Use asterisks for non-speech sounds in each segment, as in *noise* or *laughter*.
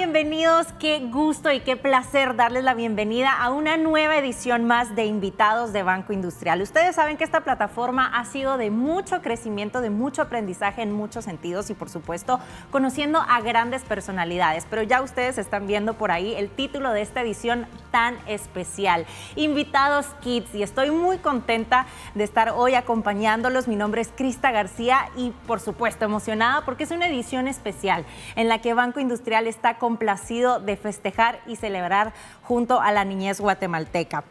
bienvenidos. Qué gusto y qué placer darles la bienvenida a una nueva edición más de Invitados de Banco Industrial. Ustedes saben que esta plataforma ha sido de mucho crecimiento, de mucho aprendizaje en muchos sentidos y por supuesto conociendo a grandes personalidades. Pero ya ustedes están viendo por ahí el título de esta edición tan especial. Invitados Kids y estoy muy contenta de estar hoy acompañándolos. Mi nombre es Crista García y por supuesto emocionada porque es una edición especial en la que Banco Industrial está de festejar y celebrar junto a la niñez guatemalteca.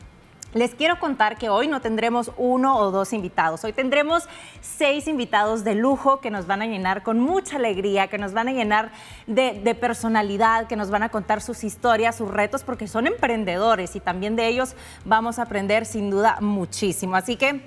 Les quiero contar que hoy no tendremos uno o dos invitados, hoy tendremos seis invitados de lujo que nos van a llenar con mucha alegría, que nos van a llenar de, personalidad, que nos van a contar sus historias, sus retos, porque son emprendedores y también de ellos vamos a aprender sin duda muchísimo. Así que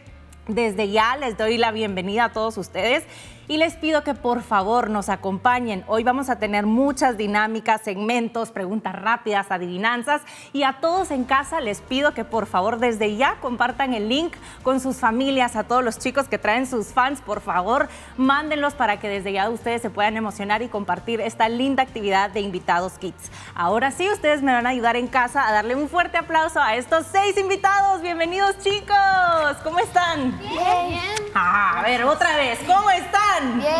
desde ya les doy la bienvenida a todos ustedes y les pido que por favor nos acompañen. Hoy vamos a tener muchas dinámicas, segmentos, preguntas rápidas, adivinanzas y a todos en casa les pido que por favor desde ya compartan el link con sus familias, a todos los chicos que traen sus fans, por favor, mándenlos para que desde ya ustedes se puedan emocionar y compartir esta linda actividad de invitados Kids. Ahora sí, ustedes me van a ayudar en casa a darle un fuerte aplauso a estos seis invitados. Bienvenidos chicos, ¿cómo están? Bien. Ah, a ver, otra vez, ¿cómo están? Bien.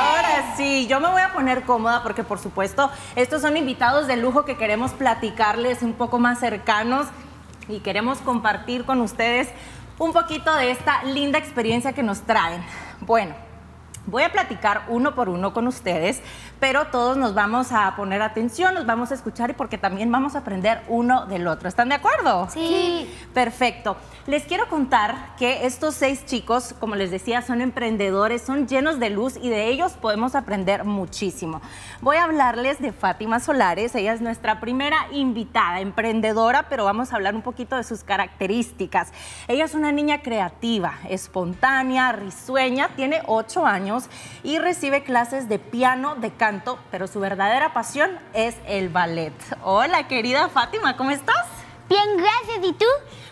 Ahora sí, yo me voy a poner cómoda porque por supuesto estos son invitados de lujo que queremos platicarles un poco más cercanos y queremos compartir con ustedes un poquito de esta linda experiencia que nos traen. Bueno, Voy a platicar uno por uno con ustedes, pero todos nos vamos a poner atención, nos vamos a escuchar y porque también vamos a aprender uno del otro. ¿Están de acuerdo? Sí. Perfecto. Les quiero contar que estos seis chicos, como les decía, son emprendedores, son llenos de luz y de ellos podemos aprender muchísimo. Voy a hablarles de Fátima Solares, ella es nuestra primera invitada, emprendedora, pero vamos a hablar un poquito de sus características. Ella es una niña creativa, espontánea, risueña, tiene ocho años y recibe clases de piano, de canto, pero su verdadera pasión es el ballet. Hola, querida Fátima, ¿cómo estás? Bien, gracias. ¿Y tú?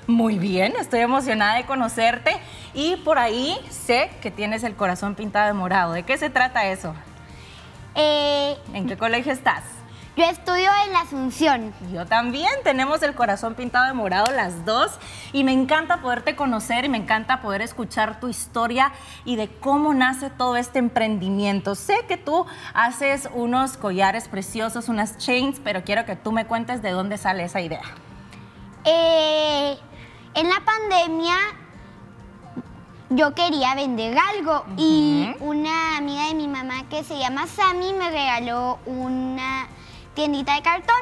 Muy bien, estoy emocionada de conocerte y por ahí sé que tienes el corazón pintado de morado. ¿De qué se trata eso? Eh, ¿En qué colegio estás? Yo estudio en la Asunción. Yo también, tenemos el corazón pintado de morado las dos y me encanta poderte conocer y me encanta poder escuchar tu historia y de cómo nace todo este emprendimiento. Sé que tú haces unos collares preciosos, unas chains, pero quiero que tú me cuentes de dónde sale esa idea. Eh, en la pandemia yo quería vender algo y una amiga de mi mamá que se llama Sammy me regaló una tiendita de cartón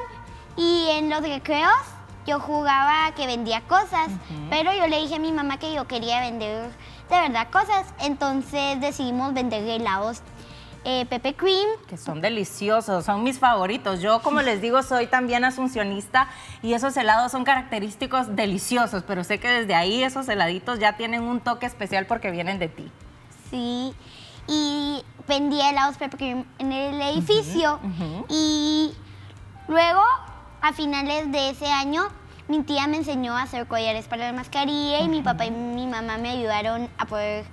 y en los recreos yo jugaba que vendía cosas, pero yo le dije a mi mamá que yo quería vender de verdad cosas, entonces decidimos vender helados eh, Pepe Cream. Que son deliciosos, son mis favoritos. Yo, como les digo, soy también asuncionista y esos helados son característicos deliciosos, pero sé que desde ahí esos heladitos ya tienen un toque especial porque vienen de ti. Sí, y vendía helados Cream en el edificio y luego, a finales de ese año, mi tía me enseñó a hacer collares para la mascarilla y mi papá y mi mamá me ayudaron a poder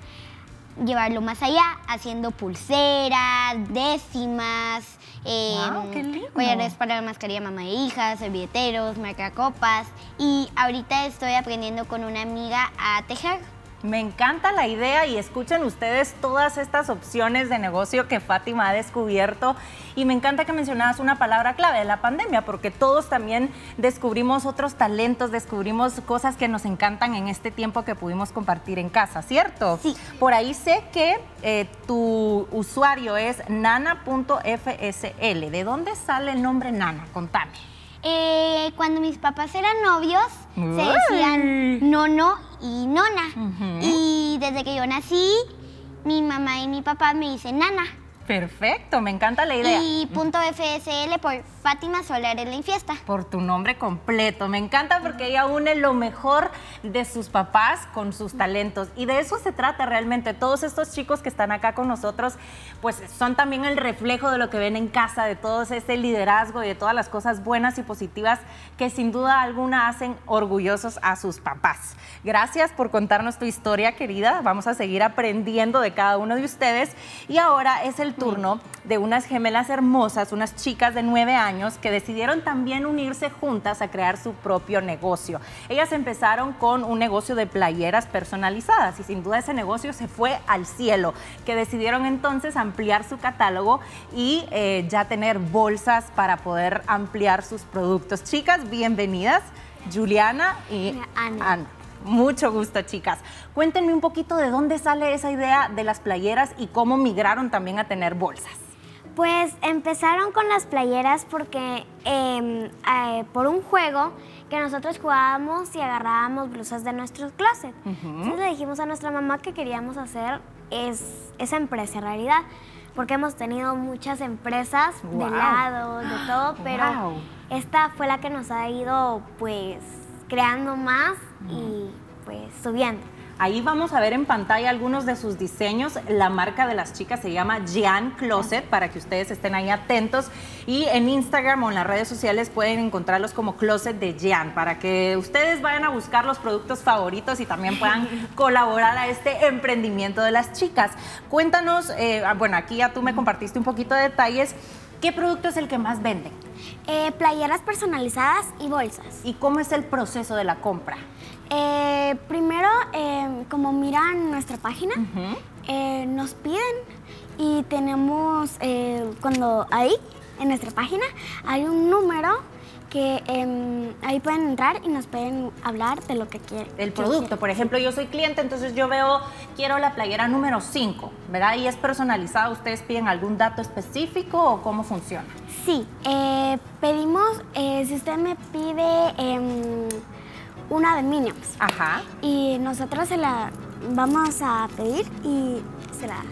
llevarlo más allá, haciendo pulseras, décimas, eh, qué lindo. collares para la mascarilla mamá e hija, servilleteros, marcacopas y ahorita estoy aprendiendo con una amiga a tejer. Me encanta la idea y escuchen ustedes todas estas opciones de negocio que Fátima ha descubierto. Y me encanta que mencionabas una palabra clave de la pandemia, porque todos también descubrimos otros talentos, descubrimos cosas que nos encantan en este tiempo que pudimos compartir en casa, ¿cierto? Sí. Por ahí sé que eh, tu usuario es nana.fsl. ¿De dónde sale el nombre Nana? Contame. Eh, cuando mis papás eran novios, se decían nono y nona. Y desde que yo nací, mi mamá y mi papá me dicen nana. Perfecto, me encanta la idea. Y punto FSL por Fátima Solar en la Infiesta. Por tu nombre completo. Me encanta porque ella une lo mejor de sus papás con sus talentos. Y de eso se trata realmente. Todos estos chicos que están acá con nosotros, pues son también el reflejo de lo que ven en casa, de todo ese liderazgo y de todas las cosas buenas y positivas que sin duda alguna hacen orgullosos a sus papás. Gracias por contarnos tu historia, querida. Vamos a seguir aprendiendo de cada uno de ustedes. Y ahora es el turno de unas gemelas hermosas, unas chicas de nueve años que decidieron también unirse juntas a crear su propio negocio. Ellas empezaron con un negocio de playeras personalizadas y sin duda ese negocio se fue al cielo, que decidieron entonces ampliar su catálogo y eh, ya tener bolsas para poder ampliar sus productos. Chicas, bienvenidas, Juliana y Ana. Ana. Mucho gusto, chicas. Cuéntenme un poquito de dónde sale esa idea de las playeras y cómo migraron también a tener bolsas. Pues empezaron con las playeras porque em, eh, por un juego que nosotros jugábamos y agarrábamos blusas de nuestro closet. Entonces le dijimos a nuestra mamá que queríamos hacer es, esa empresa en realidad, porque hemos tenido muchas empresas Wow. de helados, de todo, pero Wow. esta fue la que nos ha ido pues creando más y pues subiendo. Ahí vamos a ver en pantalla algunos de sus diseños. La marca de las chicas se llama Gian Closet para que ustedes estén ahí atentos. Y en Instagram o en las redes sociales pueden encontrarlos como Closet de Gian para que ustedes vayan a buscar los productos favoritos y también puedan *laughs* colaborar a este emprendimiento de las chicas. Cuéntanos, eh, ah, bueno, aquí ya tú me compartiste un poquito de detalles. ¿Qué producto es el que más venden? Eh, playeras personalizadas y bolsas. ¿Y cómo es el proceso de la compra? Eh, primero, eh, como miran nuestra página, eh, nos piden y tenemos, eh, cuando ahí, en nuestra página, hay un número que em, ahí pueden entrar y nos pueden hablar de lo que quieren. el producto. Por ejemplo, yo soy cliente, entonces yo veo, quiero la playera número 5, ¿verdad? Y es personalizada. ¿Ustedes piden algún dato específico o cómo funciona? Sí, eh, pedimos, eh, si usted me pide em, una de Minions Ajá. y nosotros se la vamos a pedir y se la.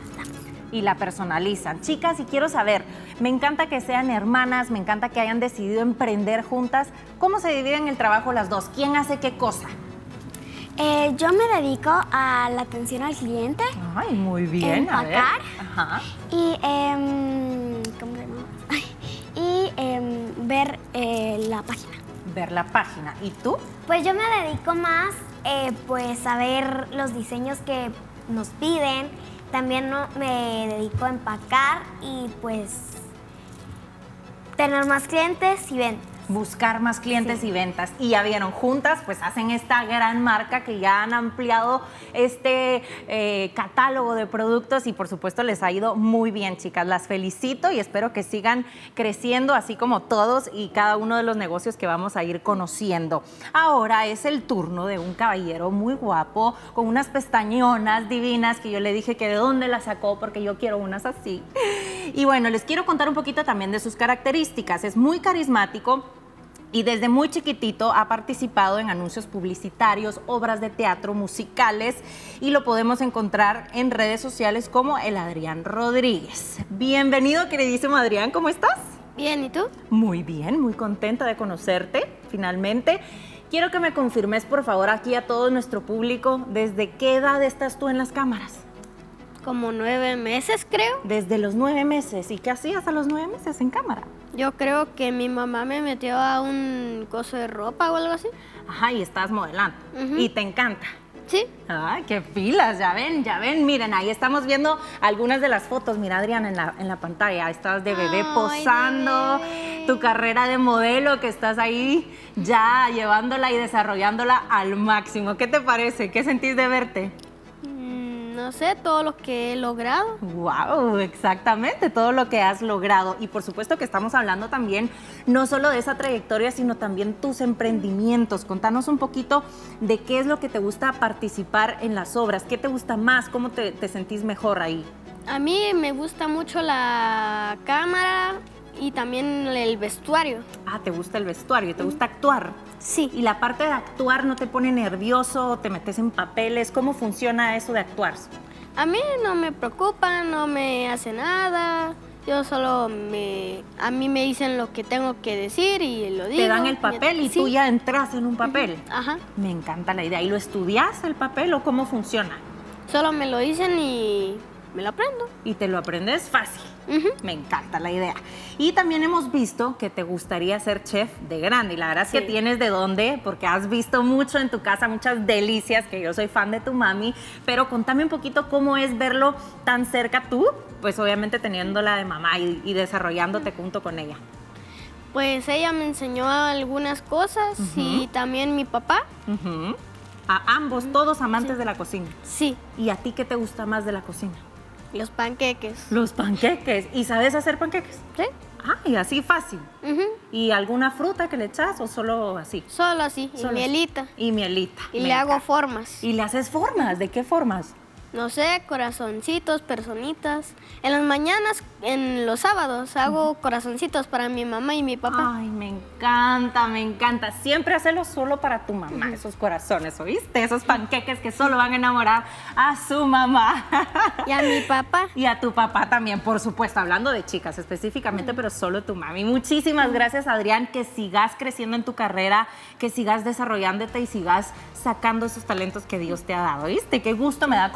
Y la personalizan. Chicas, y quiero saber, me encanta que sean hermanas, me encanta que hayan decidido emprender juntas. ¿Cómo se dividen el trabajo las dos? ¿Quién hace qué cosa? Eh, yo me dedico a la atención al cliente Ay, muy bien. A ver. Empacar. Ajá. y, em, ¿cómo se llama? *laughs* Y em, ver eh, la página. Ver la página. ¿Y tú? Pues yo me dedico más eh, pues a ver los diseños que nos piden. También no- me dedico a empacar y pues tener más clientes y ventas. Buscar más clientes y ventas. Y ya vieron, juntas pues hacen esta gran marca que ya han ampliado este eh, catálogo de productos y por supuesto les ha ido muy bien, chicas. Las felicito y espero que sigan creciendo así como todos y cada uno de los negocios que vamos a ir conociendo. Ahora es el turno de un caballero muy guapo con unas pestañonas divinas que yo le dije que de dónde las sacó porque yo quiero unas así. Y bueno, les quiero contar un poquito también de sus características. Es muy carismático. Y desde muy chiquitito ha participado en anuncios publicitarios, obras de teatro, musicales y lo podemos encontrar en redes sociales como el Adrián Rodríguez. Bienvenido, queridísimo Adrián, ¿cómo estás? Bien, ¿y tú? Muy bien, muy contenta de conocerte finalmente. Quiero que me confirmes, por favor, aquí a todo nuestro público, ¿desde qué edad estás tú en las cámaras? Como nueve meses, creo. Desde los nueve meses. ¿Y qué hacías a los nueve meses en cámara? Yo creo que mi mamá me metió a un coso de ropa o algo así. Ajá, y estás modelando. Y te encanta. Sí. Ay, qué pilas, ya ven, ya ven. Miren, ahí estamos viendo algunas de las fotos. Mira, Adriana, en la, en la pantalla. Estás de bebé Ay, posando, bebé. tu carrera de modelo que estás ahí ya llevándola y desarrollándola al máximo. ¿Qué te parece? ¿Qué sentís de verte? No sé, todo lo que he logrado. Wow, exactamente, todo lo que has logrado. Y por supuesto que estamos hablando también no solo de esa trayectoria, sino también tus emprendimientos. Contanos un poquito de qué es lo que te gusta participar en las obras, qué te gusta más, cómo te, te sentís mejor ahí. A mí me gusta mucho la cámara y también el vestuario. Ah, te gusta el vestuario, te gusta actuar. Sí. Y la parte de actuar no te pone nervioso, te metes en papeles, ¿cómo funciona eso de actuar? A mí no me preocupa, no me hace nada. Yo solo me... A mí me dicen lo que tengo que decir y lo digo. Te dan el papel y Sí. tú ya entras en un papel. Ajá. Me encanta la idea. ¿Y lo estudias el papel o cómo funciona? Solo me lo dicen y me lo aprendo. Y te lo aprendes fácil. Me encanta la idea. Y también hemos visto que te gustaría ser chef de grande. Y la verdad es que tienes de dónde, porque has visto mucho en tu casa, muchas delicias, que yo soy fan de tu mami. Pero contame un poquito cómo es verlo tan cerca tú, pues obviamente teniéndola de mamá y, y desarrollándote junto con ella. Pues ella me enseñó algunas cosas y también mi papá. A ambos, todos amantes de la cocina. Sí, ¿Y a ti qué te gusta más de la cocina? Los panqueques. Los panqueques. ¿Y sabes hacer panqueques? Sí. Ah, y así fácil. ¿Y alguna fruta que le echas o solo así? Solo así, y mielita. Y mielita. Y me le hago formas. ¿Y le haces formas? ¿De qué formas? No sé, corazoncitos, personitas. En las mañanas, en los sábados, hago corazoncitos para mi mamá y mi papá. Ay, me encanta, me encanta. Siempre hacerlo solo para tu mamá, esos corazones, ¿oíste? Esos panqueques que solo van a enamorar a su mamá. Y a mi papá. *laughs* Y a tu papá también, por supuesto, hablando de chicas específicamente, pero solo tu mami. Muchísimas gracias, Adrián, que sigas creciendo en tu carrera, que sigas desarrollándote y sigas sacando esos talentos que Dios te ha dado, ¿viste? Qué gusto me da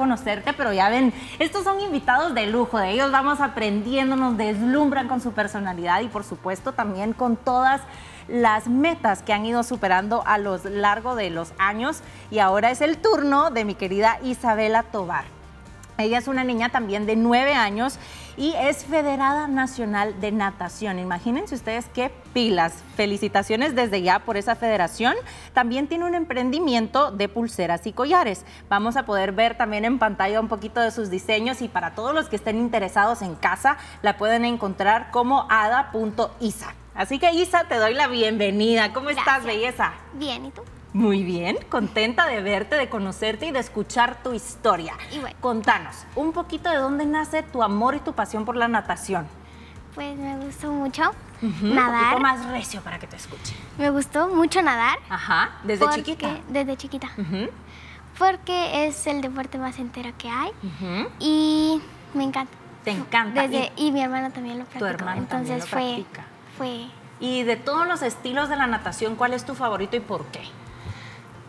pero ya ven, estos son invitados de lujo, de ellos vamos aprendiendo, nos deslumbran con su personalidad y por supuesto también con todas las metas que han ido superando a lo largo de los años y ahora es el turno de mi querida Isabela Tobar. Ella es una niña también de nueve años y es Federada Nacional de Natación. Imagínense ustedes qué pilas. Felicitaciones desde ya por esa federación. También tiene un emprendimiento de pulseras y collares. Vamos a poder ver también en pantalla un poquito de sus diseños y para todos los que estén interesados en casa la pueden encontrar como ada.isa. Así que Isa, te doy la bienvenida. ¿Cómo estás, belleza? Bien, ¿y tú? Muy bien, contenta de verte, de conocerte y de escuchar tu historia. Y bueno. Contanos un poquito de dónde nace tu amor y tu pasión por la natación. Pues me gustó mucho Un nadar. poquito más recio para que te escuche. Me gustó mucho nadar. Ajá, desde porque- chiquita. Desde chiquita. Porque es el deporte más entero que hay. Y me encanta. Te encanta. Desde, y, mi hermano también lo practicó. hermano Entonces también lo fue, practica. fue y de todos los estilos de la natación, ¿cuál es tu favorito y por qué?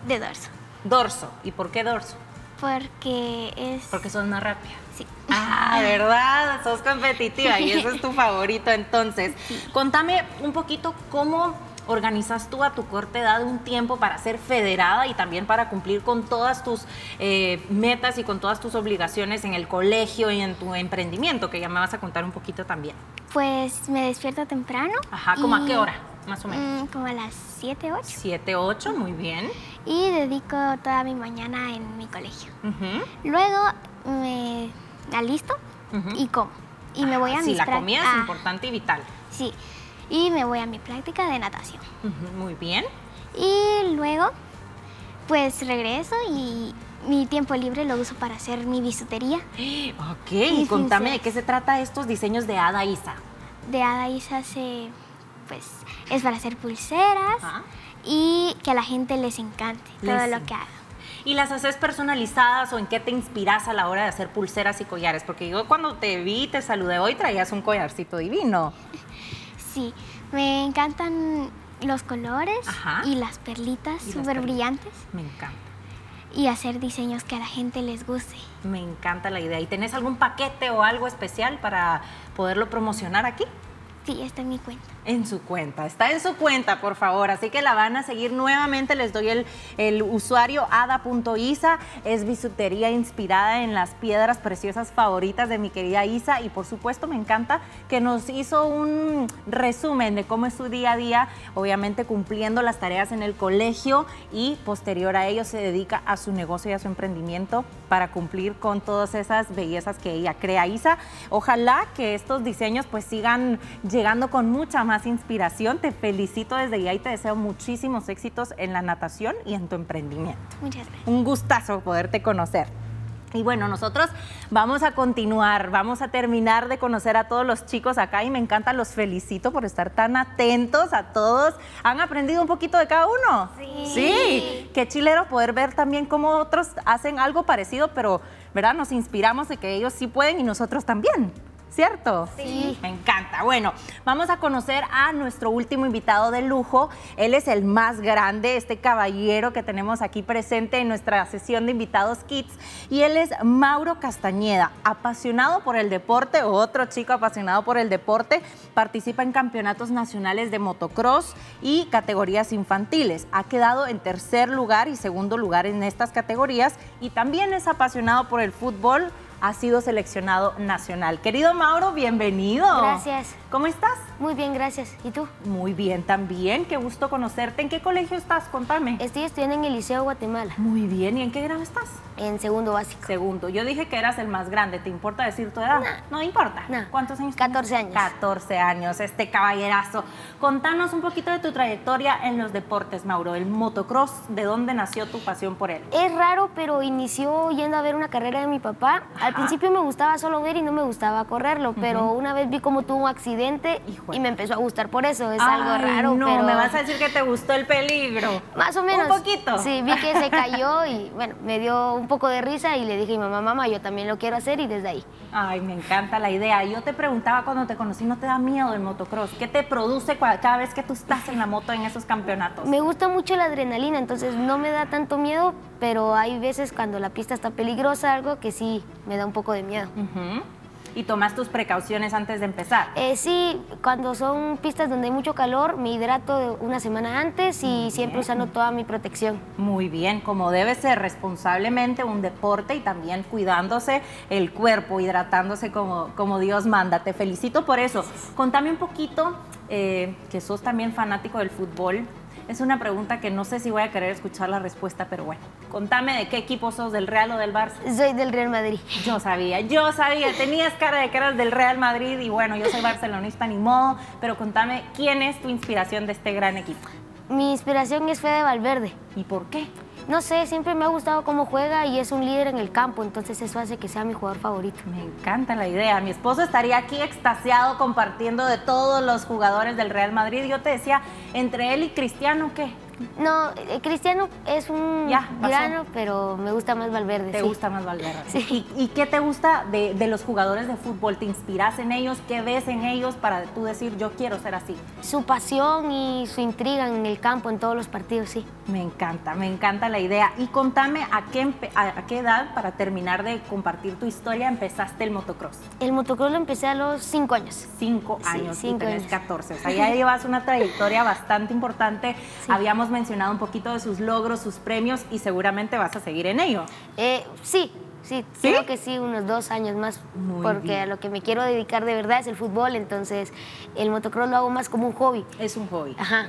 De dorso. Dorso. ¿Y por qué dorso? Porque es... Porque sos más rápida. Sí. Ah, ¿verdad? Sos competitiva y eso es tu *laughs* favorito. Entonces, contame un poquito cómo organizas tú a tu corta edad un tiempo para ser federada y también para cumplir con todas tus eh, metas y con todas tus obligaciones en el colegio y en tu emprendimiento, que ya me vas a contar un poquito también. Pues me despierto temprano. Ajá, ¿cómo a qué hora? Más o menos. Mm, como a las 7, 8. 7, 8, muy bien. Y dedico toda mi mañana en mi colegio. Luego me alisto y como. Y me voy a Ah, Sí, la comida es ah, importante y vital. Sí. Y me voy a mi práctica de natación. Muy bien. Y luego, pues regreso y mi tiempo libre lo uso para hacer mi bisutería. *gasps* Ok, Y contame de qué se trata estos diseños de Ada Isa. De Ada y se pues, es para hacer pulseras Ajá. y que a la gente les encante todo lo que haga. ¿Y las haces personalizadas o en qué te inspiras a la hora de hacer pulseras y collares? Porque yo cuando te vi, te saludé hoy, traías un collarcito divino. *laughs* Sí, me encantan los colores Ajá. y las perlitas súper brillantes Me encanta. y hacer diseños que a la gente les guste. Me encanta la idea. ¿Y tenés algún paquete o algo especial para poderlo promocionar aquí? Sí, está en mi cuenta. En su cuenta, está en su cuenta, por favor. Así que la van a seguir nuevamente. Les doy el, el usuario ada.isa. Es bisutería inspirada en las piedras preciosas favoritas de mi querida Isa. Y por supuesto, me encanta que nos hizo un resumen de cómo es su día a día, obviamente cumpliendo las tareas en el colegio y posterior a ello se dedica a su negocio y a su emprendimiento para cumplir con todas esas bellezas que ella crea. Isa, ojalá que estos diseños pues sigan llegando con mucha más inspiración. Te felicito desde ya y te deseo muchísimos éxitos en la natación y en tu emprendimiento. Muchas gracias. Un gustazo poderte conocer. Y bueno, nosotros vamos a continuar, vamos a terminar de conocer a todos los chicos acá y me encanta, los felicito por estar tan atentos a todos. ¿Han aprendido un poquito de cada uno? Sí. Sí, qué chilero poder ver también cómo otros hacen algo parecido, pero, ¿verdad? Nos inspiramos de que ellos sí pueden y nosotros también. ¿Cierto? Sí. Me encanta. Bueno, vamos a conocer a nuestro último invitado de lujo. Él es el más grande, este caballero que tenemos aquí presente en nuestra sesión de invitados Kids. Y él es Mauro Castañeda, apasionado por el deporte, otro chico apasionado por el deporte. Participa en campeonatos nacionales de motocross y categorías infantiles. Ha quedado en tercer lugar y segundo lugar en estas categorías. Y también es apasionado por el fútbol ha sido seleccionado nacional. Querido Mauro, bienvenido. Gracias. ¿Cómo estás? Muy bien, gracias. ¿Y tú? Muy bien también, qué gusto conocerte. ¿En qué colegio estás? Contame. Estoy estudiando en el Liceo Guatemala, Muy bien, ¿y en qué grado estás? en segundo básico. Segundo. Yo dije que eras el más grande, ¿te importa decir tu edad? No, importa. ¿Cuántos años? 14 tienes? años. 14 años, este caballerazo. Contanos un poquito de tu trayectoria en los deportes, Mauro. El motocross, ¿de dónde nació tu pasión por él? Es raro, pero inició yendo a ver una carrera de mi papá. Al principio me gustaba solo ver y no me gustaba correrlo, pero una vez vi cómo tuvo un accidente Híjole. y me empezó a gustar por eso. Es algo Ay, raro, no, pero me vas a decir que te gustó el peligro. más o menos. Un poquito. Sí, vi que se *laughs* cayó y bueno, me dio un poco de risa y le dije a mi mamá, mamá, yo también lo quiero hacer y desde ahí. Ay, me encanta la idea. Yo te preguntaba cuando te conocí, ¿no te da miedo el motocross? ¿Qué te produce cada vez que tú estás en la moto en esos campeonatos? Me gusta mucho la adrenalina, entonces no me da tanto miedo, pero hay veces cuando la pista está peligrosa, algo que sí me da un poco de miedo. Ujú. Y tomas tus precauciones antes de empezar. Eh, sí, cuando son pistas donde hay mucho calor, me hidrato una semana antes y siempre usando toda mi protección. Muy bien, como debe ser responsablemente un deporte y también cuidándose el cuerpo, hidratándose como, como Dios manda. Te felicito por eso. Contame un poquito, eh, que sos también fanático del fútbol. Es una pregunta que no sé si voy a querer escuchar la respuesta, pero bueno, contame de qué equipo sos, del Real o del Barça. Soy del Real Madrid. Yo sabía, yo sabía, tenías cara de que eras del Real Madrid y bueno, yo soy barcelonista ni modo, pero contame quién es tu inspiración de este gran equipo Mi inspiración es Fede Valverde. y por qué. No sé, siempre me ha gustado cómo juega y es un líder en el campo, entonces eso hace que sea mi jugador favorito. Me encanta la idea. Mi esposo estaría aquí extasiado compartiendo de todos los jugadores del Real Madrid. Yo te decía, entre él y Cristiano, ¿qué? No, eh, Cristiano es un Ya, grano, pero me gusta más Valverde. ¿Te sí. gusta más Valverde? Sí. ¿Y, y qué te gusta de, de los jugadores de fútbol? ¿Te inspiras en ellos? ¿Qué ves en ellos para tú decir, yo quiero ser así? Su pasión y su intriga en el campo, en todos los partidos, sí. Me encanta, me encanta la idea. Y contame a qué, a, qué edad, para terminar de compartir tu historia, empezaste el motocross. El motocross lo empecé a los cinco años. Cinco Sí, años cinco y tenés años. 14. O sea, *laughs* ya llevas una trayectoria bastante importante. Habíamos mencionado un poquito de sus logros, sus premios y seguramente vas a seguir en ello. Eh, sí, sí, ¿Sí? creo que sí, unos dos años más, Muy porque bien. a lo que me quiero dedicar de verdad es el fútbol, entonces el motocross lo hago más como un hobby. Es un hobby. Ajá.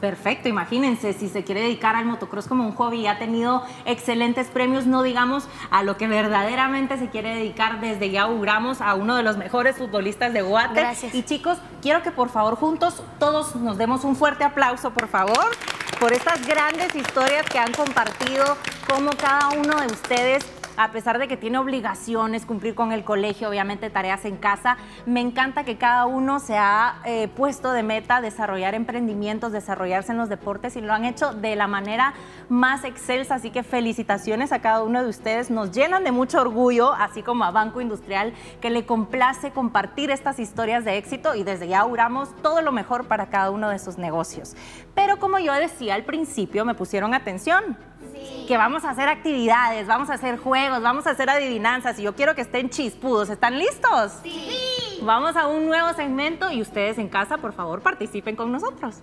Perfecto, imagínense, si se quiere dedicar al motocross como un hobby y ha tenido excelentes premios, no digamos a lo que verdaderamente se quiere dedicar, desde ya auguramos a uno de los mejores futbolistas de Guate. Gracias. Y chicos, quiero que por favor juntos todos nos demos un fuerte aplauso, por favor, por estas grandes historias que han compartido, como cada uno de ustedes a pesar de que tiene obligaciones, cumplir con el colegio, obviamente tareas en casa, me encanta que cada uno se ha eh, puesto de meta desarrollar emprendimientos, desarrollarse en los deportes y lo han hecho de la manera más excelsa, así que felicitaciones a cada uno de ustedes, nos llenan de mucho orgullo, así como a Banco Industrial, que le complace compartir estas historias de éxito y desde ya auguramos todo lo mejor para cada uno de sus negocios. Pero como yo decía al principio, me pusieron atención que vamos a hacer actividades, vamos a hacer juegos, vamos a hacer adivinanzas y yo quiero que estén chispudos. ¿Están listos? Sí. Vamos a un nuevo segmento y ustedes en casa, por favor, participen con nosotros.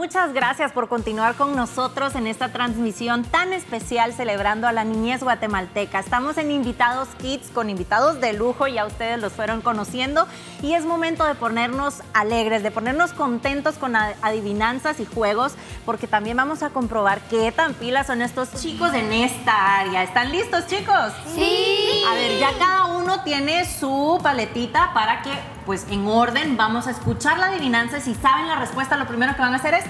Muchas gracias por continuar con nosotros en esta transmisión tan especial celebrando a la niñez guatemalteca. Estamos en Invitados Kids con invitados de lujo, ya ustedes los fueron conociendo y es momento de ponernos alegres, de ponernos contentos con adivinanzas y juegos porque también vamos a comprobar qué tan pilas son estos chicos en esta área. ¿Están listos chicos? Sí. A ver, ya cada uno tiene su paletita para que, pues en orden, vamos a escuchar la adivinanza. y Si saben la respuesta, lo primero que van a hacer es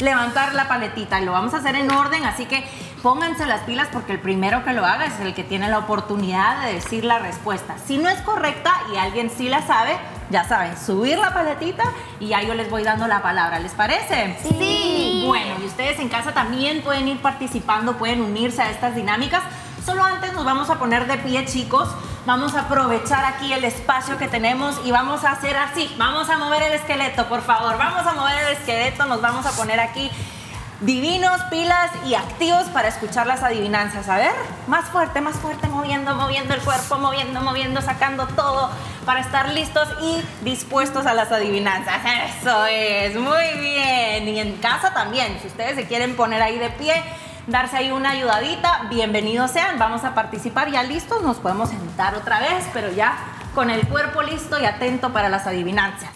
levantar la paletita y lo vamos a hacer en orden, así que pónganse las pilas porque el primero que lo haga es el que tiene la oportunidad de decir la respuesta. Si no es correcta y alguien sí la sabe, Ya saben, subir la paletita y ya yo les voy dando la palabra. ¿Les parece? Sí. Bueno, y ustedes en casa también pueden ir participando, pueden unirse a estas dinámicas. Solo antes nos vamos a poner de pie, chicos. Vamos a aprovechar aquí el espacio que tenemos y vamos a hacer así. Vamos a mover el esqueleto, por favor. Vamos a mover el esqueleto, nos vamos a poner aquí divinos, pilas y activos para escuchar las adivinanzas. A ver, más fuerte, más fuerte, moviendo, moviendo el cuerpo, moviendo, moviendo, sacando todo para estar listos y dispuestos a las adivinanzas. Eso es, muy bien. Y en casa también, si ustedes se quieren poner ahí de pie, darse ahí una ayudadita, bienvenidos sean. Vamos a participar ya listos, nos podemos sentar otra vez, pero ya con el cuerpo listo y atento para las adivinanzas.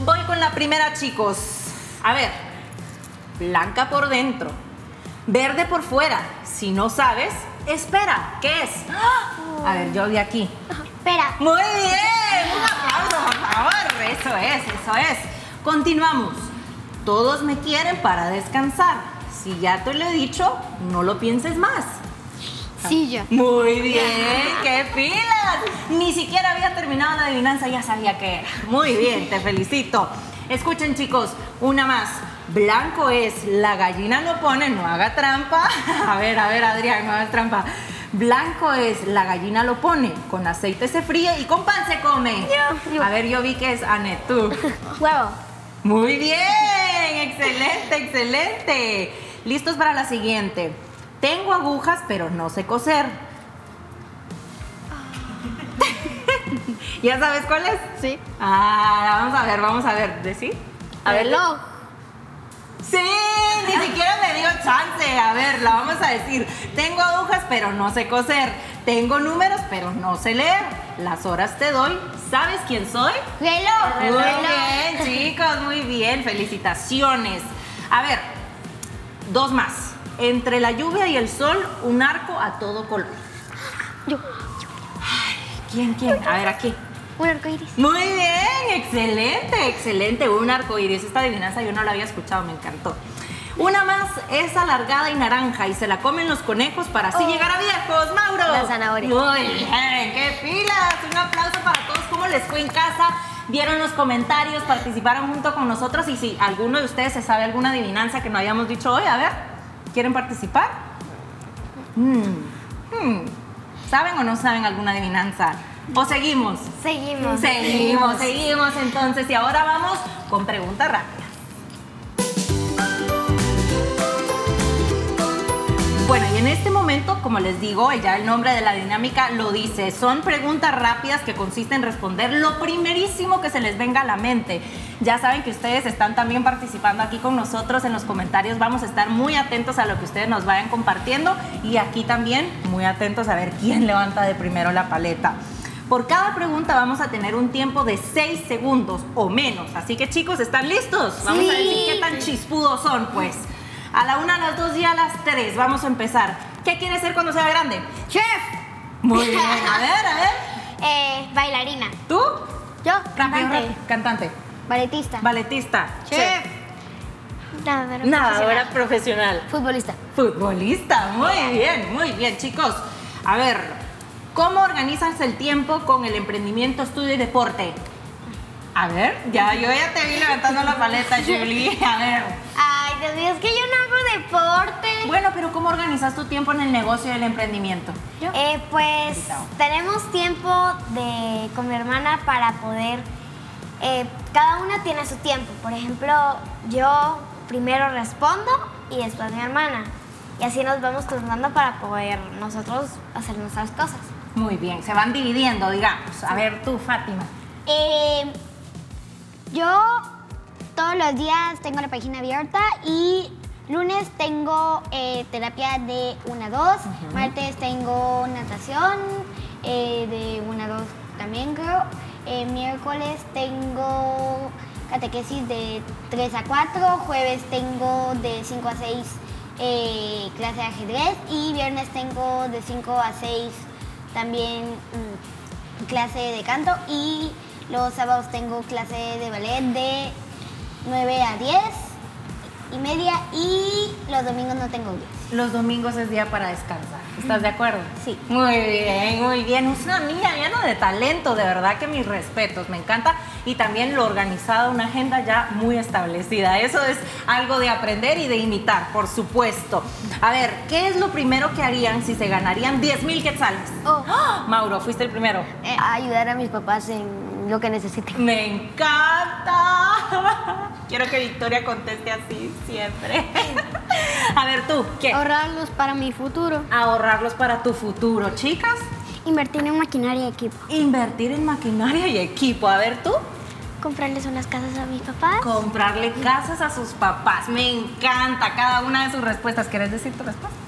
Voy con la primera, chicos. A ver, blanca por dentro, verde por fuera. Si no sabes, espera, ¿qué es? A ver, yo vi aquí. Espera. Muy bien, un aplauso, por favor. Eso es, eso es. Continuamos. Todos me quieren para descansar. Si ya te lo he dicho, no lo pienses más. Silla. Muy bien, qué pilas. Ni siquiera había terminado la adivinanza, ya sabía que era. Muy bien, te felicito. Escuchen chicos, una más. Blanco es, la gallina lo pone, no haga trampa. *laughs* A ver, a ver, Adrián, no hagas trampa. Blanco es, la gallina lo pone, con aceite se fríe y con pan se come. A ver, yo vi que es Anet, tú. Huevo. Muy bien, excelente, excelente. ¿Listos para la siguiente? Tengo agujas, pero no sé coser. *laughs* ¿Ya sabes cuál es? Sí. Ah, vamos a ver, vamos a ver. ¿De sí? A ver. Reloj. Sí, ni siquiera me dio chance. A ver, la vamos a decir. Tengo agujas, pero no sé coser. Tengo números, pero no sé leer. Las horas te doy. ¿Sabes quién soy? Reloj. Muy bien, chicos, muy bien. Felicitaciones. A ver, dos más. Entre la lluvia y el sol, un arco a todo color. Yo. Ay, ¿Quién, quién? A ver, aquí. Un arco iris. Muy bien, excelente, excelente. Un arco iris. Esta adivinanza yo no la había escuchado, me encantó. Una más es alargada y naranja y se la comen los conejos para así llegar a viejos, Mauro. La zanahoria. Muy bien, qué pilas. Un aplauso para todos. ¿Cómo les fue en casa? Vieron los comentarios, participaron junto con nosotros y si alguno de ustedes se sabe alguna adivinanza que no hayamos dicho hoy, a ver, ¿quieren participar? Mm, hmm. ¿Saben o no saben alguna adivinanza? ¿O seguimos? Seguimos. Seguimos, seguimos entonces y ahora vamos con preguntas rápidas. Bueno, y en este momento, como les digo, ya el nombre de la dinámica lo dice, son preguntas rápidas que consisten en responder lo primerísimo que se les venga a la mente. Ya saben que ustedes están también participando aquí con nosotros en los comentarios, vamos a estar muy atentos a lo que ustedes nos vayan compartiendo y aquí también muy atentos a ver quién levanta de primero la paleta. Por cada pregunta vamos a tener un tiempo de 6 segundos o menos. Así que chicos, ¿están listos? Vamos a decir qué tan chispudos son, pues. A la una, a las dos y a las tres. Vamos a empezar. ¿Qué quiere ser cuando sea grande? Chef. Muy bien. A ver, a ver. *laughs* Eh, bailarina. ¿Tú? Yo. Rápido, Cantante. rápido. Cantante. Balletista. Balletista. Chef. Nadadora Nadadora profesional. Futbolista. Futbolista. Muy bien, muy bien, chicos. A ver, ¿cómo organizas el tiempo con el emprendimiento, estudio y deporte? A ver, ya, yo ya te vi levantando la paleta, *laughs* Julie. A ver. Ay, Dios mío, es que yo no hago deporte. Bueno, pero ¿cómo organizas tu tiempo en el negocio y el emprendimiento? Eh, pues tenemos tiempo de, con mi hermana para poder, eh, cada una tiene su tiempo. Por ejemplo, yo primero respondo y después mi hermana. Y así nos vamos turnando para poder nosotros hacer nuestras cosas. Muy bien, se van dividiendo, digamos. A ver, tú, Fátima. Eh, yo todos los días tengo la página abierta y lunes tengo eh, terapia de 1 a 2, martes tengo natación eh, de 1 a 2 también creo, Eh, miércoles tengo catequesis de 3 a 4, jueves tengo de 5 a 6 eh, clase de ajedrez y viernes tengo de 5 a 6 también mm, clase de canto y los sábados tengo clase de ballet de 9 a 10 y media y los domingos no tengo clase. Los domingos es día para descansar. ¿Estás de acuerdo? Sí. Muy bien, muy bien. Es una niña llena de talento, de verdad que mis respetos, me encanta. Y también lo organizado, una agenda ya muy establecida. Eso es algo de aprender y de imitar, por supuesto. A ver, ¿qué es lo primero que harían si se ganarían 10 mil quetzales? Oh. ¡Ah! Mauro, fuiste el primero. Eh, ayudar a mis papás en lo que necesiten. Me encanta. *laughs* Quiero que Victoria conteste así siempre. *laughs* A ver, tú, ¿qué? Ahorrarlos para mi futuro. Ahorrarlos para tu futuro, chicas. Invertir en maquinaria y equipo. Invertir en maquinaria y equipo. A ver, tú. Comprarles unas casas a mis papás. Comprarle casas a sus papás. Me encanta cada una de sus respuestas. ¿Quieres decir tu respuesta?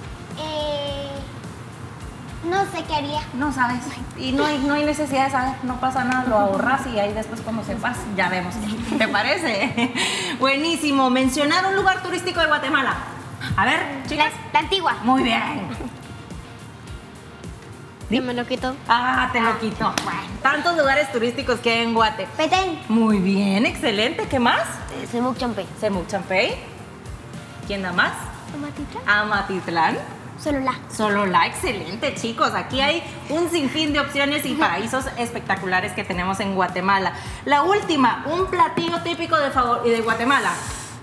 Eh, no sé qué haría. No sabes. Y no hay, no hay necesidad de saber. No pasa nada. Lo ahorras y ahí después cuando sepas ya vemos. ¿Te parece? *laughs* Buenísimo. Mencionar un lugar turístico de Guatemala. A ver, chicas. la antigua. Muy bien. Que me lo quito. Ah, te lo quito. Bueno, tantos lugares turísticos que hay en Guate. Petén. Muy bien, excelente. ¿Qué más? Semuc Champey. Semuc Champey. ¿Quién da más? Amatitlán. Solo la. Solo la, excelente chicos. Aquí hay un sinfín de opciones y paraísos espectaculares que tenemos en Guatemala. La última, un platillo típico de, favor- de Guatemala.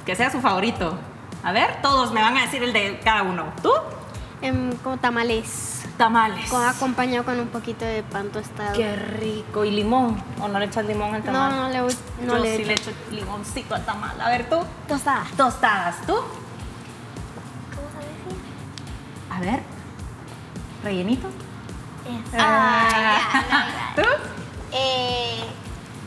Que sea su favorito. A ver, todos me van a decir el de cada uno. ¿Tú? Em, como tamales. Tamales. Con, acompañado con un poquito de pan tostado. Qué rico. ¿Y limón? ¿O no le echas limón al No, tamal? no le voy- no Yo le sí echo. le echo limoncito al tamal. A ver, tú. Tostada. Tostadas. ¿Tú? A ver. ¿Rellenitos? Ah. *laughs* ¿Tú? Eh,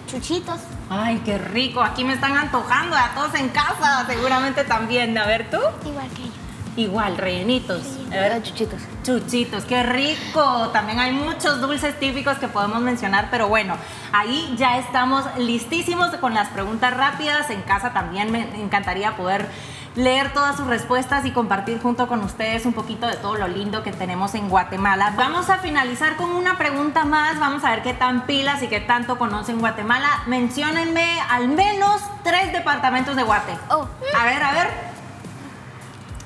chuchitos. Ay, qué rico. Aquí me están antojando a todos en casa. Seguramente también. A ver, tú. Igual que ellos. Igual, rellenitos. A ver, chuchitos. Chuchitos, qué rico. También hay muchos dulces típicos que podemos mencionar, pero bueno, ahí ya estamos listísimos con las preguntas rápidas. En casa también me encantaría poder leer todas sus respuestas y compartir junto con ustedes un poquito de todo lo lindo que tenemos en Guatemala. Vamos a finalizar con una pregunta más. Vamos a ver qué tan pilas y qué tanto conocen Guatemala. Menciónenme al menos tres departamentos de Guate. Oh. A ver, a ver.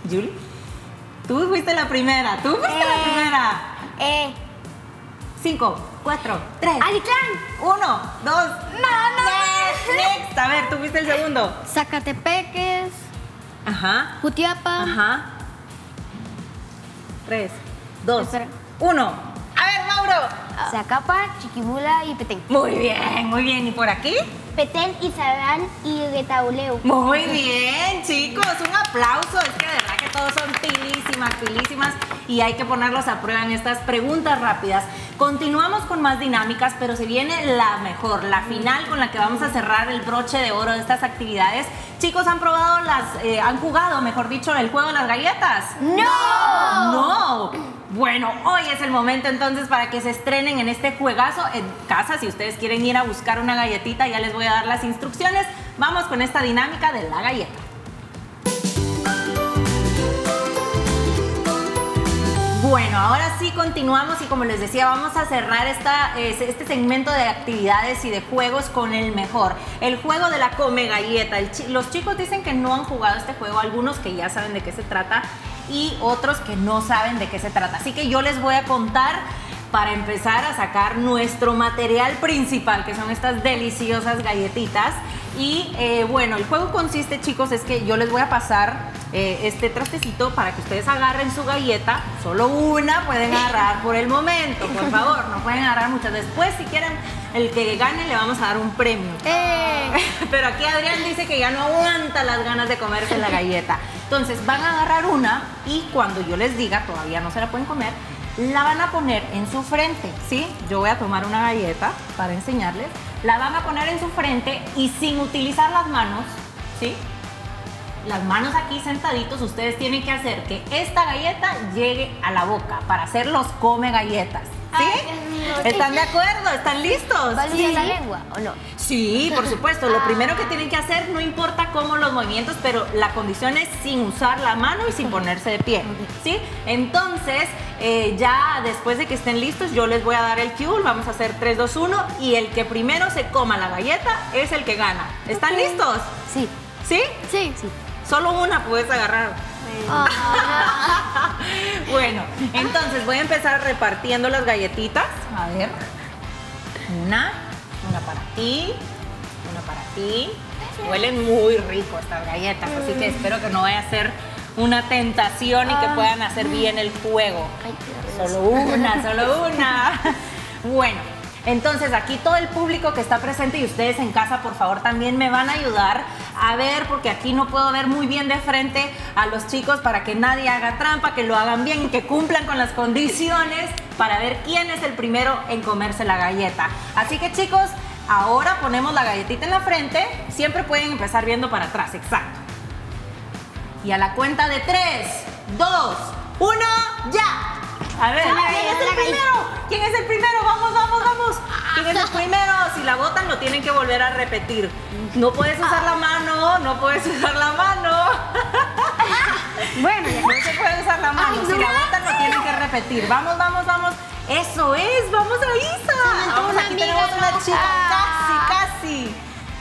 Julie. Tú fuiste la primera, tú fuiste la Eh. primera. Eh, Cinco, cuatro, tres, Alitlán. uno, dos, no, Next. A ver, tú fuiste el segundo. Zacatepeques, Ajá, Jutiapa. ajá. Tres, dos, Espera. uno. Zacapa, Chiquimula y Petén. Muy bien, muy bien. ¿Y por aquí? Petén, Izabán y Retauleu. Muy bien, chicos, un aplauso. Es que de verdad que todos son pilísimas, pilísimas y hay que ponerlos a prueba en estas preguntas rápidas. Continuamos con más dinámicas, pero se viene la mejor, la final con la que vamos a cerrar el broche de oro de estas actividades. Chicos, ¿han probado las, eh, han jugado, mejor dicho, el juego de las galletas? ¡No! ¡No! Bueno, hoy es el momento entonces para que se estrenen en este juegazo en casa. Si ustedes quieren ir a buscar una galletita, ya les voy a dar las instrucciones. Vamos con esta dinámica de la galleta. Bueno, ahora sí continuamos y como les decía, vamos a cerrar esta, este segmento de actividades y de juegos con el mejor. El juego de la come galleta. Los chicos dicen que no han jugado este juego, algunos que ya saben de qué se trata y otros que no saben de qué se trata. Así que yo les voy a contar para empezar a sacar nuestro material principal, que son estas deliciosas galletitas. Y eh, bueno, el juego consiste, chicos, es que yo les voy a pasar eh, este trastecito para que ustedes agarren su galleta. Solo una pueden agarrar por el momento, por favor, no pueden agarrar muchas. Después, si quieren, el que gane le vamos a dar un premio. ¡Eh! *laughs* Pero aquí Adrián dice que ya no aguanta las ganas de comerse la galleta. Entonces van a agarrar una y cuando yo les diga, todavía no se la pueden comer, la van a poner en su frente, ¿sí? Yo voy a tomar una galleta para enseñarles. La van a poner en su frente y sin utilizar las manos, ¿sí? Las manos aquí sentaditos, ustedes tienen que hacer que esta galleta llegue a la boca para hacer los come galletas. ¿Sí? ¿Están de acuerdo? ¿Están listos? ¿Vas a usar la lengua o no? Sí, por supuesto. Lo primero que tienen que hacer, no importa cómo los movimientos, pero la condición es sin usar la mano y sin ponerse de pie. ¿Sí? Entonces, eh, ya después de que estén listos, yo les voy a dar el cue. Vamos a hacer 3, 2, 1. Y el que primero se coma la galleta es el que gana. ¿Están listos? Sí. ¿Sí? Sí. Sí. Solo una puedes agarrar. *laughs* bueno, entonces voy a empezar repartiendo las galletitas. A ver. Una, una para ti, una para ti. Huelen muy rico estas galletas, así que espero que no vaya a ser una tentación y que puedan hacer bien el juego. Solo una, solo una. *laughs* Bueno, entonces aquí todo el público que está presente y ustedes en casa, por favor, también me van a ayudar a ver, porque aquí no puedo ver muy bien de frente a los chicos para que nadie haga trampa, que lo hagan bien y que cumplan con las condiciones para ver quién es el primero en comerse la galleta. Así que chicos, ahora ponemos la galletita en la frente, siempre pueden empezar viendo para atrás, exacto. Y a la cuenta de 3, 2, 1, ya. A ver, ¿quién es el primero? ¿Quién es el primero? Vamos, vamos, la botan, lo tienen que volver a repetir. No puedes usar la mano, no puedes usar la mano. *laughs* Bueno, no se puede usar la mano. Si la botan, lo tienen que repetir. Vamos, vamos, vamos. Eso es, vamos a Isa. Vamos, aquí tenemos una chica. Casi, casi.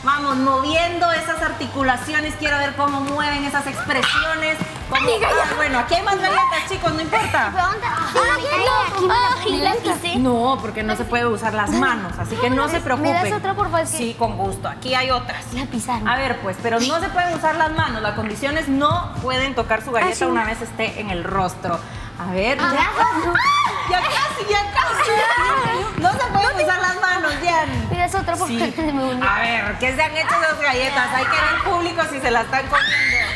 Vamos, moviendo esas articulaciones. Quiero ver cómo mueven esas expresiones. Cómo- Ah, bueno, aquí hay más galletas, chicos, no importa. No, porque no se puede usar las manos, así que no se preocupen. ¿Me das otra, por favor? Sí, con gusto. Aquí hay otras. La pisaron. A ver, pues, pero no se pueden usar las manos. La condición es no pueden tocar su galleta una vez esté en el rostro. A ver, ya. ¡Ah! *laughs* Ya casi, ya casi. No se pueden usar las manos, Jan. Me das otra, por Sí. A ver, ¿qué se han hecho esas galletas? Hay que ver el público si se la están comiendo.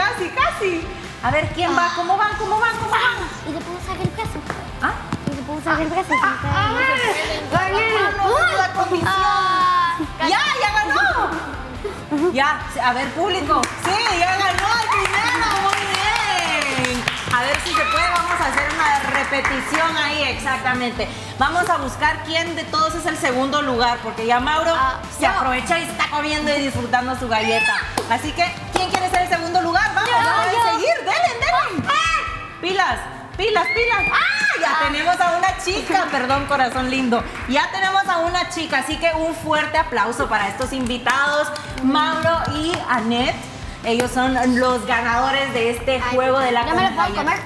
Casi, casi. A ver, ¿quién va? ¿Cómo van? ¿Cómo van? ¿Cómo van? Y le puedo usar el brazo. ¿Ah? Y le puedo usar el brazo. Comisión. ¡Ya, ya ganó! Ya, a ver, público. Sí, ya ganó el primero. Muy bien. A ver si se puede, vamos a hacer una repetición ahí, exactamente. Vamos a buscar quién de todos es el segundo lugar, porque ya Mauro se aprovecha y está comiendo y disfrutando su galleta. Así que, Pilas, pilas, pilas. ¡Ah! Ya tenemos a una chica, *laughs* perdón, corazón lindo. Ya tenemos a una chica, así que un fuerte aplauso para estos invitados, Mauro y Annette. Ellos son los ganadores de este juego de la ¿ya me lo puedo galleta. comer?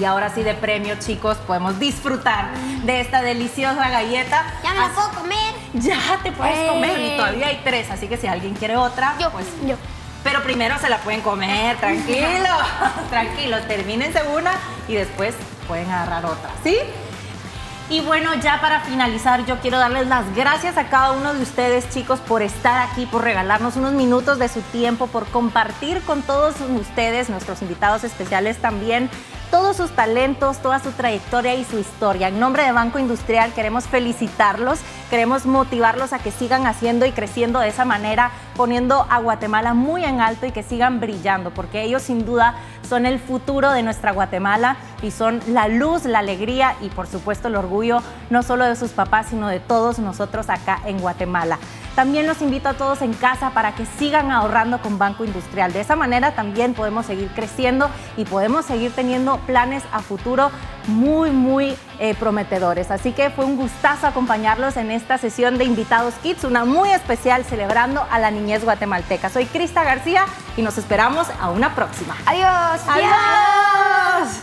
Y ahora sí de premio, chicos, podemos disfrutar de esta deliciosa galleta. Ya me Así- puedo comer. Ya te puedes comer y Eh. todavía hay tres, así que si alguien quiere otra, Yo, pues yo. Pero primero se la pueden comer, tranquilo, *laughs* tranquilo, termínense una y después pueden agarrar otra, ¿sí? Y bueno, ya para finalizar, yo quiero darles las gracias a cada uno de ustedes, chicos, por estar aquí, por regalarnos unos minutos de su tiempo, por compartir con todos ustedes, nuestros invitados especiales también, todos sus talentos, toda su trayectoria y su historia. En nombre de Banco Industrial queremos felicitarlos, queremos motivarlos a que sigan haciendo y creciendo de esa manera, poniendo a Guatemala muy en alto y que sigan brillando, porque ellos sin duda son el futuro de nuestra Guatemala y son la luz, la alegría y por supuesto el orgullo no solo de sus papás, sino de todos nosotros acá en Guatemala. También los invito a todos en casa para que sigan ahorrando con Banco Industrial. De esa manera también podemos seguir creciendo y podemos seguir teniendo planes a futuro muy, muy eh, prometedores. Así que fue un gustazo acompañarlos en esta sesión de Invitados Kids, una muy especial celebrando a la niñez guatemalteca. Soy Crista García y nos esperamos a una próxima. Adiós. Adiós.